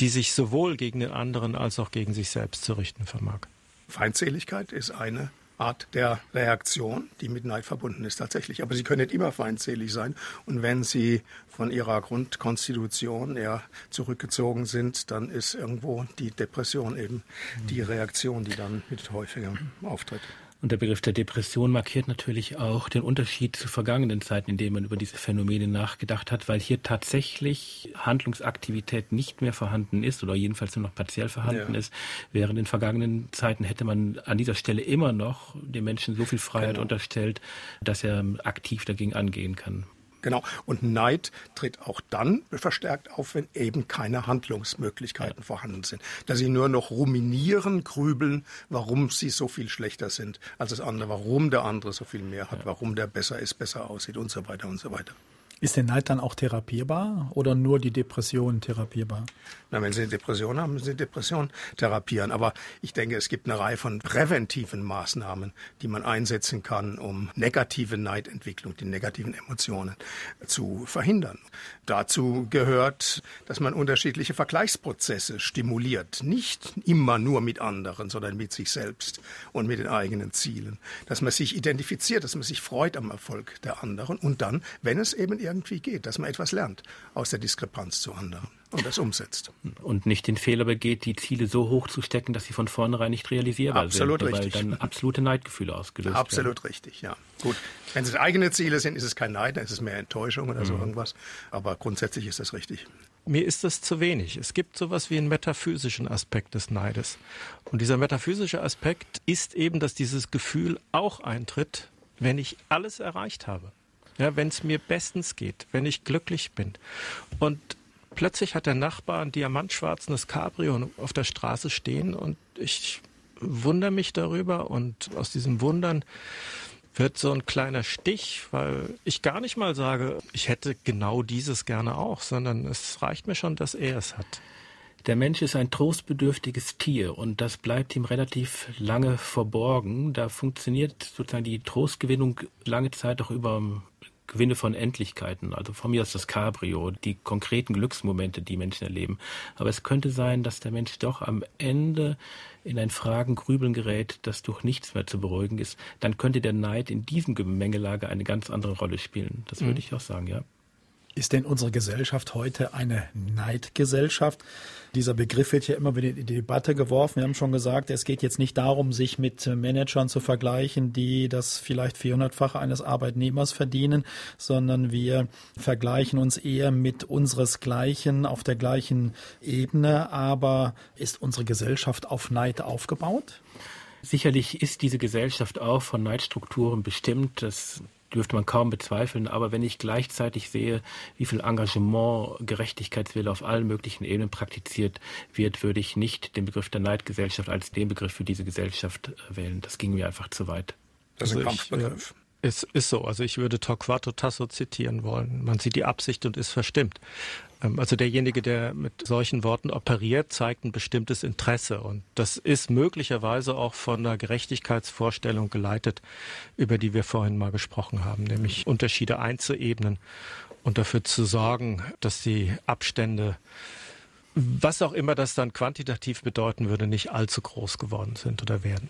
die sich sowohl gegen den anderen als auch gegen sich selbst zu richten vermag. Feindseligkeit ist eine Art der Reaktion, die mit Neid verbunden ist tatsächlich. Aber sie können nicht immer feindselig sein. Und wenn sie von ihrer Grundkonstitution eher zurückgezogen sind, dann ist irgendwo die Depression eben die Reaktion, die dann mit häufiger auftritt. Und der Begriff der Depression markiert natürlich auch den Unterschied zu vergangenen Zeiten, in denen man über diese Phänomene nachgedacht hat, weil hier tatsächlich Handlungsaktivität nicht mehr vorhanden ist oder jedenfalls nur noch partiell vorhanden ja. ist. Während in vergangenen Zeiten hätte man an dieser Stelle immer noch dem Menschen so viel Freiheit genau. unterstellt, dass er aktiv dagegen angehen kann. Genau. Und Neid tritt auch dann verstärkt auf, wenn eben keine Handlungsmöglichkeiten ja. vorhanden sind. Dass sie nur noch ruminieren, grübeln, warum sie so viel schlechter sind als das andere, warum der andere so viel mehr hat, ja. warum der besser ist, besser aussieht und so weiter und so weiter. Ist der Neid dann auch therapierbar oder nur die Depression therapierbar? Na, wenn Sie eine Depression haben, müssen Sie Depression therapieren. Aber ich denke, es gibt eine Reihe von präventiven Maßnahmen, die man einsetzen kann, um negative Neidentwicklung, die negativen Emotionen zu verhindern. Dazu gehört, dass man unterschiedliche Vergleichsprozesse stimuliert. Nicht immer nur mit anderen, sondern mit sich selbst und mit den eigenen Zielen. Dass man sich identifiziert, dass man sich freut am Erfolg der anderen und dann, wenn es eben irgendwie geht, dass man etwas lernt aus der Diskrepanz zu anderen und das umsetzt. Und nicht den Fehler begeht, die Ziele so hoch zu stecken, dass sie von vornherein nicht realisierbar Absolut sind. Richtig. Weil dann absolute Neidgefühle ausgelöst Absolut werden. richtig, ja. Gut. Wenn es eigene Ziele sind, ist es kein Neid, dann ist es mehr Enttäuschung oder mhm. so irgendwas. Aber grundsätzlich ist das richtig. Mir ist das zu wenig. Es gibt sowas wie einen metaphysischen Aspekt des Neides. Und dieser metaphysische Aspekt ist eben, dass dieses Gefühl auch eintritt, wenn ich alles erreicht habe. Ja, wenn es mir bestens geht, wenn ich glücklich bin. Und plötzlich hat der Nachbar ein diamantschwarzes Cabrio auf der Straße stehen und ich wundere mich darüber und aus diesem Wundern wird so ein kleiner Stich, weil ich gar nicht mal sage, ich hätte genau dieses gerne auch, sondern es reicht mir schon, dass er es hat. Der Mensch ist ein trostbedürftiges Tier und das bleibt ihm relativ lange verborgen. Da funktioniert sozusagen die Trostgewinnung lange Zeit auch über Gewinne von Endlichkeiten. Also von mir aus das Cabrio, die konkreten Glücksmomente, die Menschen erleben. Aber es könnte sein, dass der Mensch doch am Ende in ein Fragen, Grübeln gerät, das durch nichts mehr zu beruhigen ist. Dann könnte der Neid in diesem Gemengelage eine ganz andere Rolle spielen. Das würde mhm. ich auch sagen, ja. Ist denn unsere Gesellschaft heute eine Neidgesellschaft? Dieser Begriff wird ja immer wieder in die Debatte geworfen. Wir haben schon gesagt, es geht jetzt nicht darum, sich mit Managern zu vergleichen, die das vielleicht 400-fache eines Arbeitnehmers verdienen, sondern wir vergleichen uns eher mit unseresgleichen auf der gleichen Ebene. Aber ist unsere Gesellschaft auf Neid aufgebaut? Sicherlich ist diese Gesellschaft auch von Neidstrukturen bestimmt. Das dürfte man kaum bezweifeln. Aber wenn ich gleichzeitig sehe, wie viel Engagement, Gerechtigkeitswille auf allen möglichen Ebenen praktiziert wird, würde ich nicht den Begriff der Neidgesellschaft als den Begriff für diese Gesellschaft äh, wählen. Das ging mir einfach zu weit. Das ist ein also Kampfbegriff. Es ist so. Also ich würde Torquato Tasso zitieren wollen. Man sieht die Absicht und ist verstimmt. Ähm, also derjenige, der mit solchen Worten operiert, zeigt ein bestimmtes Interesse. Und das ist möglicherweise auch von einer Gerechtigkeitsvorstellung geleitet, über die wir vorhin mal gesprochen haben, nämlich Unterschiede einzuebnen und dafür zu sorgen, dass die Abstände was auch immer das dann quantitativ bedeuten würde, nicht allzu groß geworden sind oder werden.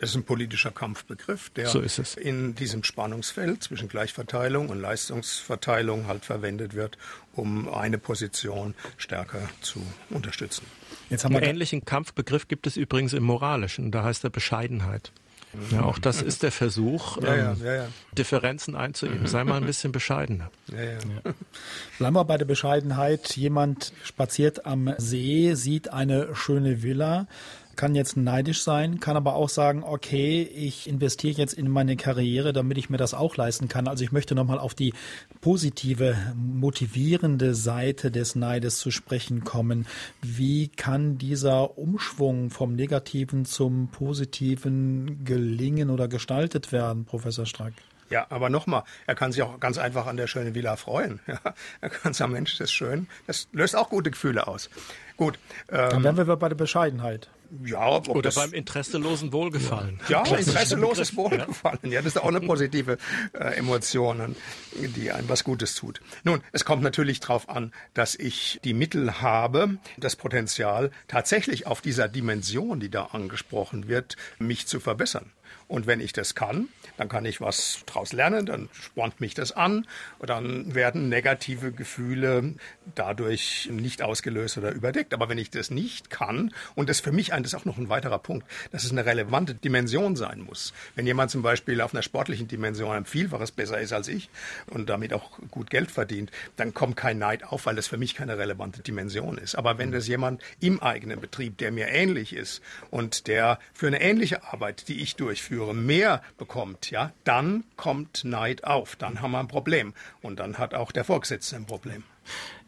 Das ist ein politischer Kampfbegriff, der so in diesem Spannungsfeld zwischen Gleichverteilung und Leistungsverteilung halt verwendet wird, um eine Position stärker zu unterstützen. Jetzt haben wir Einen ähnlichen Kampfbegriff gibt es übrigens im Moralischen, da heißt er Bescheidenheit. Ja, auch das ist der Versuch, ja, ja, ähm, Differenzen einzuüben. Sei mal ein bisschen bescheidener. Bleiben wir bei der Bescheidenheit. Jemand spaziert am See, sieht eine schöne Villa, kann jetzt neidisch sein, kann aber auch sagen, okay, ich investiere jetzt in meine Karriere, damit ich mir das auch leisten kann. Also ich möchte nochmal auf die positive, motivierende Seite des Neides zu sprechen kommen. Wie kann dieser Umschwung vom Negativen zum Positiven gelingen oder gestaltet werden, Professor Strack? Ja, aber nochmal, er kann sich auch ganz einfach an der schönen Villa freuen. Ja, er kann sagen, Mensch, das ist schön. Das löst auch gute Gefühle aus. Gut. Ähm, Dann wären wir bei der Bescheidenheit. Ja, Oder beim interesselosen Wohlgefallen. Ja, ja interesseloses Wohlgefallen. Ja. ja, das ist auch eine positive äh, Emotion, die einem was Gutes tut. Nun, es kommt natürlich darauf an, dass ich die Mittel habe, das Potenzial, tatsächlich auf dieser Dimension, die da angesprochen wird, mich zu verbessern. Und wenn ich das kann, dann kann ich was daraus lernen, dann spornt mich das an, dann werden negative Gefühle dadurch nicht ausgelöst oder überdeckt. Aber wenn ich das nicht kann, und das für mich ein, das ist auch noch ein weiterer Punkt, dass es eine relevante Dimension sein muss. Wenn jemand zum Beispiel auf einer sportlichen Dimension ein Vielfaches besser ist als ich und damit auch gut Geld verdient, dann kommt kein Neid auf, weil das für mich keine relevante Dimension ist. Aber wenn das jemand im eigenen Betrieb, der mir ähnlich ist und der für eine ähnliche Arbeit, die ich durchführe, Geschäftsführer mehr bekommt, ja, dann kommt Neid auf. Dann haben wir ein Problem. Und dann hat auch der Vorgesetzte ein Problem.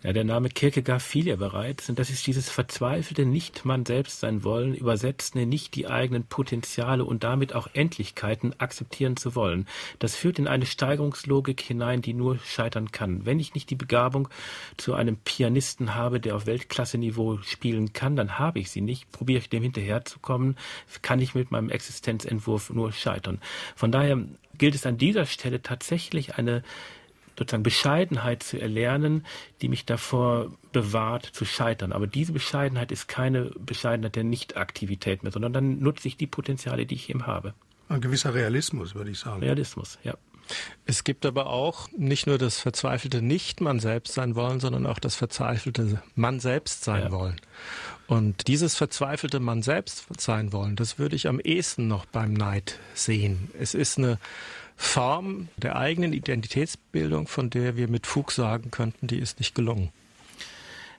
Ja, der Name Kierkegaard fiel ja bereits, und das ist dieses verzweifelte nicht man selbst sein wollen, übersetzende nicht die eigenen Potenziale und damit auch Endlichkeiten akzeptieren zu wollen. Das führt in eine Steigerungslogik hinein, die nur scheitern kann. Wenn ich nicht die Begabung zu einem Pianisten habe, der auf Weltklasse-Niveau spielen kann, dann habe ich sie nicht. Probiere ich dem hinterherzukommen, kann ich mit meinem Existenzentwurf nur scheitern. Von daher gilt es an dieser Stelle tatsächlich eine sozusagen Bescheidenheit zu erlernen, die mich davor bewahrt zu scheitern. Aber diese Bescheidenheit ist keine Bescheidenheit der Nichtaktivität mehr, sondern dann nutze ich die Potenziale, die ich eben habe. Ein gewisser Realismus, würde ich sagen. Realismus, ja. Es gibt aber auch nicht nur das verzweifelte Nicht-Man selbst sein wollen, sondern auch das verzweifelte Man selbst sein ja. wollen. Und dieses verzweifelte Man selbst sein wollen, das würde ich am ehesten noch beim Neid sehen. Es ist eine Form der eigenen Identitätsbildung, von der wir mit Fug sagen könnten, die ist nicht gelungen.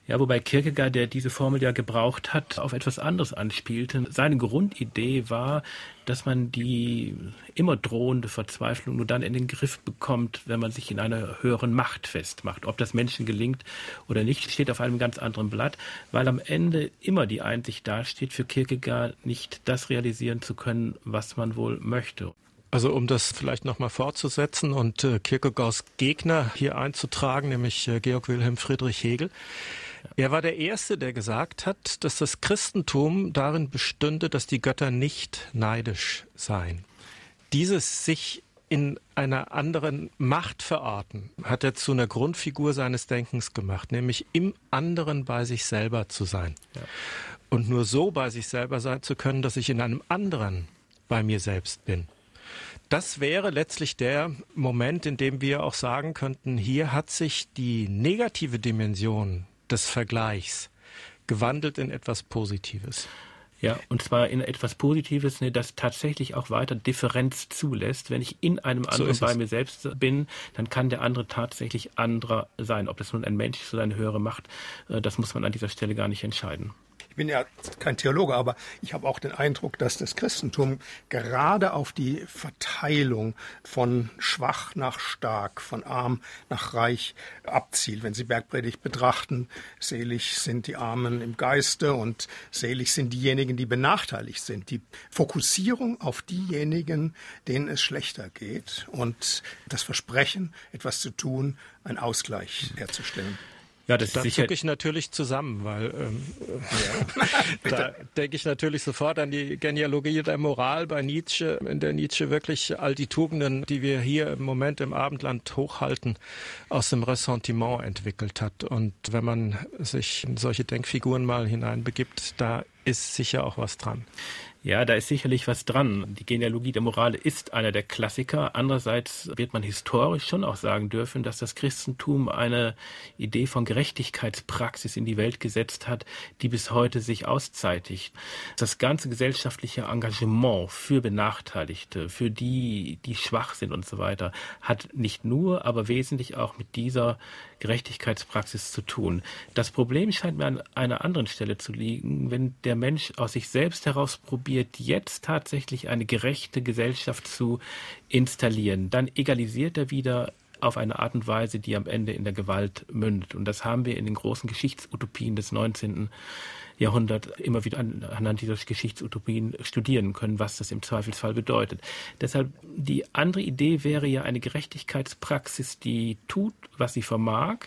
Ja, wobei Kierkegaard, der diese Formel ja gebraucht hat, auf etwas anderes anspielte. Seine Grundidee war, dass man die immer drohende Verzweiflung nur dann in den Griff bekommt, wenn man sich in einer höheren Macht festmacht. Ob das Menschen gelingt oder nicht, steht auf einem ganz anderen Blatt, weil am Ende immer die Einsicht dasteht, für Kierkegaard nicht das realisieren zu können, was man wohl möchte. Also um das vielleicht nochmal fortzusetzen und äh, Kierkegaards Gegner hier einzutragen, nämlich äh, Georg Wilhelm Friedrich Hegel. Er war der Erste, der gesagt hat, dass das Christentum darin bestünde, dass die Götter nicht neidisch seien. Dieses sich in einer anderen Macht verorten, hat er zu einer Grundfigur seines Denkens gemacht, nämlich im anderen bei sich selber zu sein. Ja. Und nur so bei sich selber sein zu können, dass ich in einem anderen bei mir selbst bin. Das wäre letztlich der Moment, in dem wir auch sagen könnten, hier hat sich die negative Dimension des Vergleichs gewandelt in etwas Positives. Ja, und zwar in etwas Positives, ne, das tatsächlich auch weiter Differenz zulässt. Wenn ich in einem anderen so bei mir selbst bin, dann kann der andere tatsächlich anderer sein. Ob das nun ein Mensch ist oder eine höhere Macht, äh, das muss man an dieser Stelle gar nicht entscheiden bin ja kein Theologe, aber ich habe auch den Eindruck, dass das Christentum gerade auf die Verteilung von schwach nach stark, von arm nach reich abzielt. Wenn Sie Bergpredigt betrachten, selig sind die Armen im Geiste und selig sind diejenigen, die benachteiligt sind. Die Fokussierung auf diejenigen, denen es schlechter geht und das Versprechen, etwas zu tun, einen Ausgleich herzustellen. Ja, das da zucke ich natürlich zusammen, weil ähm, ja. da denke ich natürlich sofort an die Genealogie der Moral bei Nietzsche, in der Nietzsche wirklich all die Tugenden, die wir hier im Moment im Abendland hochhalten, aus dem Ressentiment entwickelt hat. Und wenn man sich in solche Denkfiguren mal hineinbegibt, da ist sicher auch was dran. Ja, da ist sicherlich was dran. Die Genealogie der Moral ist einer der Klassiker. Andererseits wird man historisch schon auch sagen dürfen, dass das Christentum eine Idee von Gerechtigkeitspraxis in die Welt gesetzt hat, die bis heute sich auszeitigt. Das ganze gesellschaftliche Engagement für Benachteiligte, für die, die schwach sind und so weiter, hat nicht nur, aber wesentlich auch mit dieser Gerechtigkeitspraxis zu tun. Das Problem scheint mir an einer anderen Stelle zu liegen, wenn der Mensch aus sich selbst heraus probiert, jetzt tatsächlich eine gerechte Gesellschaft zu installieren, dann egalisiert er wieder auf eine Art und Weise, die am Ende in der Gewalt mündet. Und das haben wir in den großen Geschichtsutopien des 19. Jahrhunderts immer wieder anhand dieser Geschichtsutopien studieren können, was das im Zweifelsfall bedeutet. Deshalb die andere Idee wäre ja eine Gerechtigkeitspraxis, die tut, was sie vermag,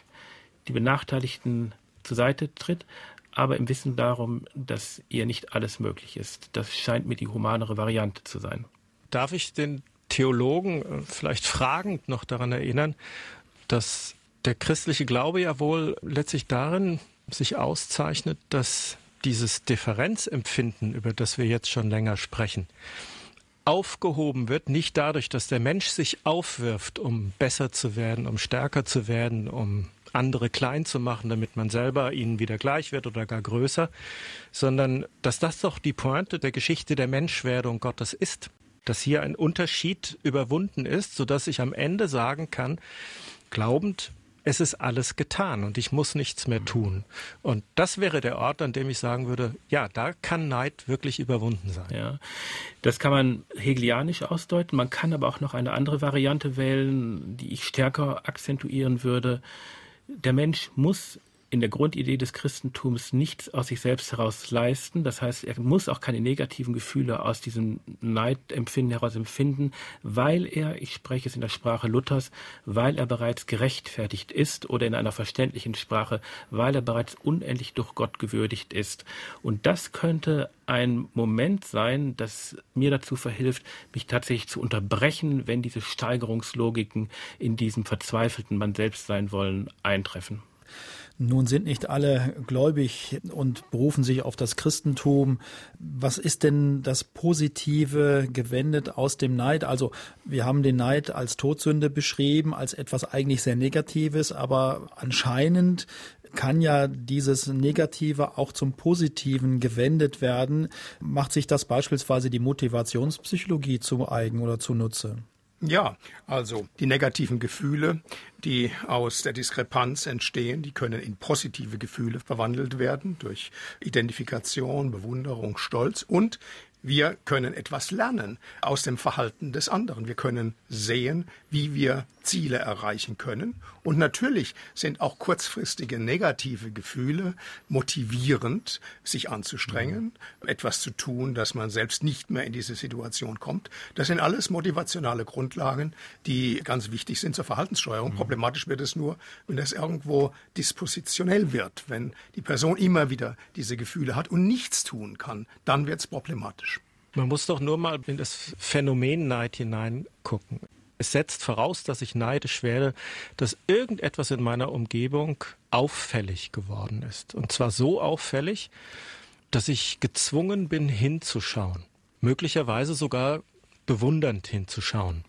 die Benachteiligten zur Seite tritt, aber im Wissen darum, dass ihr nicht alles möglich ist. Das scheint mir die humanere Variante zu sein. Darf ich den Theologen äh, vielleicht fragend noch daran erinnern, dass der christliche Glaube ja wohl letztlich darin sich auszeichnet, dass dieses Differenzempfinden, über das wir jetzt schon länger sprechen, aufgehoben wird, nicht dadurch, dass der Mensch sich aufwirft, um besser zu werden, um stärker zu werden, um andere klein zu machen, damit man selber ihnen wieder gleich wird oder gar größer, sondern dass das doch die Pointe der Geschichte der Menschwerdung Gottes ist, dass hier ein Unterschied überwunden ist, sodass ich am Ende sagen kann, glaubend, es ist alles getan und ich muss nichts mehr tun. Und das wäre der Ort, an dem ich sagen würde, ja, da kann Neid wirklich überwunden sein. Ja, das kann man hegelianisch ausdeuten. Man kann aber auch noch eine andere Variante wählen, die ich stärker akzentuieren würde. Der Mensch muss in der Grundidee des Christentums nichts aus sich selbst heraus leisten. Das heißt, er muss auch keine negativen Gefühle aus diesem Neidempfinden heraus empfinden, weil er, ich spreche es in der Sprache Luthers, weil er bereits gerechtfertigt ist oder in einer verständlichen Sprache, weil er bereits unendlich durch Gott gewürdigt ist. Und das könnte ein Moment sein, das mir dazu verhilft, mich tatsächlich zu unterbrechen, wenn diese Steigerungslogiken in diesem verzweifelten Man selbst sein wollen eintreffen. Nun sind nicht alle gläubig und berufen sich auf das Christentum. Was ist denn das Positive gewendet aus dem Neid? Also wir haben den Neid als Todsünde beschrieben, als etwas eigentlich sehr Negatives, aber anscheinend kann ja dieses Negative auch zum Positiven gewendet werden. Macht sich das beispielsweise die Motivationspsychologie zu eigen oder zunutze? Ja, also die negativen Gefühle, die aus der Diskrepanz entstehen, die können in positive Gefühle verwandelt werden durch Identifikation, Bewunderung, Stolz und wir können etwas lernen aus dem Verhalten des anderen. Wir können sehen, wie wir Ziele erreichen können. Und natürlich sind auch kurzfristige negative Gefühle motivierend, sich anzustrengen, mhm. etwas zu tun, dass man selbst nicht mehr in diese Situation kommt. Das sind alles motivationale Grundlagen, die ganz wichtig sind zur Verhaltenssteuerung. Mhm. Problematisch wird es nur, wenn das irgendwo dispositionell wird. Wenn die Person immer wieder diese Gefühle hat und nichts tun kann, dann wird es problematisch. Man muss doch nur mal in das Phänomen Neid hineingucken. Es setzt voraus, dass ich neidisch werde, dass irgendetwas in meiner Umgebung auffällig geworden ist. Und zwar so auffällig, dass ich gezwungen bin, hinzuschauen. Möglicherweise sogar bewundernd hinzuschauen.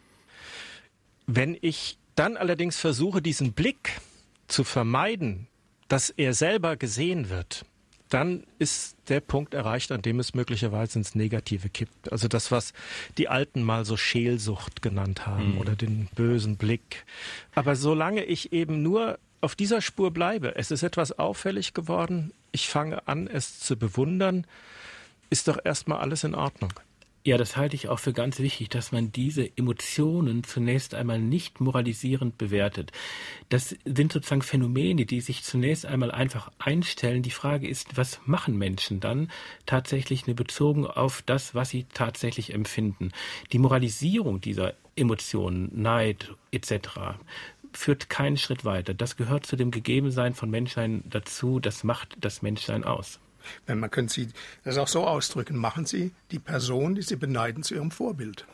Wenn ich dann allerdings versuche, diesen Blick zu vermeiden, dass er selber gesehen wird, dann ist der Punkt erreicht, an dem es möglicherweise ins Negative kippt. Also das, was die Alten mal so Scheelsucht genannt haben mhm. oder den bösen Blick. Aber solange ich eben nur auf dieser Spur bleibe, es ist etwas auffällig geworden, ich fange an, es zu bewundern, ist doch erstmal alles in Ordnung. Ja, das halte ich auch für ganz wichtig, dass man diese Emotionen zunächst einmal nicht moralisierend bewertet. Das sind sozusagen Phänomene, die sich zunächst einmal einfach einstellen. Die Frage ist, was machen Menschen dann tatsächlich eine bezogen auf das, was sie tatsächlich empfinden? Die Moralisierung dieser Emotionen, Neid etc führt keinen Schritt weiter. Das gehört zu dem Gegebensein von Menschsein dazu. Das macht das Menschsein aus. Wenn man könnte Sie das auch so ausdrücken, machen Sie die Person, die Sie beneiden, zu Ihrem Vorbild.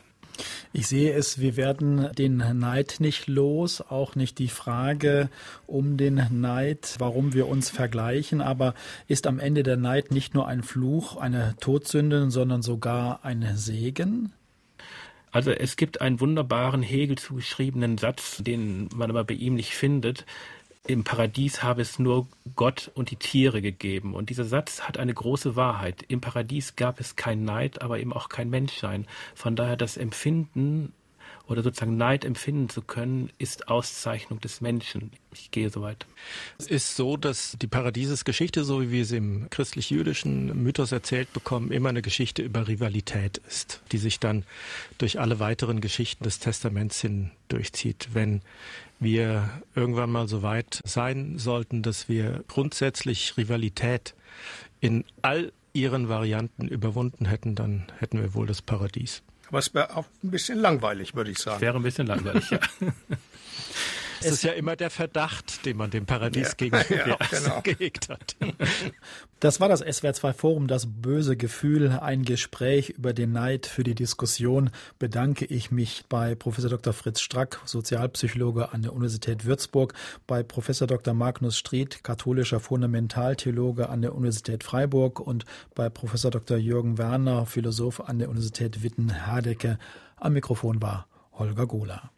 Ich sehe es, wir werden den Neid nicht los, auch nicht die Frage um den Neid, warum wir uns vergleichen, aber ist am Ende der Neid nicht nur ein Fluch, eine Todsünde, sondern sogar ein Segen? Also es gibt einen wunderbaren Hegel zugeschriebenen Satz, den man aber bei ihm nicht findet im Paradies habe es nur Gott und die Tiere gegeben. Und dieser Satz hat eine große Wahrheit. Im Paradies gab es kein Neid, aber eben auch kein Menschsein. Von daher das Empfinden oder sozusagen Neid empfinden zu können, ist Auszeichnung des Menschen. Ich gehe so weit. Es ist so, dass die Paradiesesgeschichte, so wie wir sie im christlich-jüdischen Mythos erzählt bekommen, immer eine Geschichte über Rivalität ist, die sich dann durch alle weiteren Geschichten des Testaments hin durchzieht. Wenn wir irgendwann mal so weit sein sollten, dass wir grundsätzlich Rivalität in all ihren Varianten überwunden hätten, dann hätten wir wohl das Paradies. Aber es wäre auch ein bisschen langweilig, würde ich sagen. Wäre ein bisschen langweilig, ja. Es ist ja immer der Verdacht, den man dem Paradies ja. gegenüber ja, genau. gehegt hat. Das war das SWR2 Forum, das böse Gefühl, ein Gespräch über den Neid. Für die Diskussion bedanke ich mich bei Professor Dr. Fritz Strack, Sozialpsychologe an der Universität Würzburg, bei Professor Dr. Magnus Stried, katholischer Fundamentaltheologe an der Universität Freiburg und bei Professor Dr. Jürgen Werner, Philosoph an der Universität Witten-Herdecke. Am Mikrofon war Holger Gola.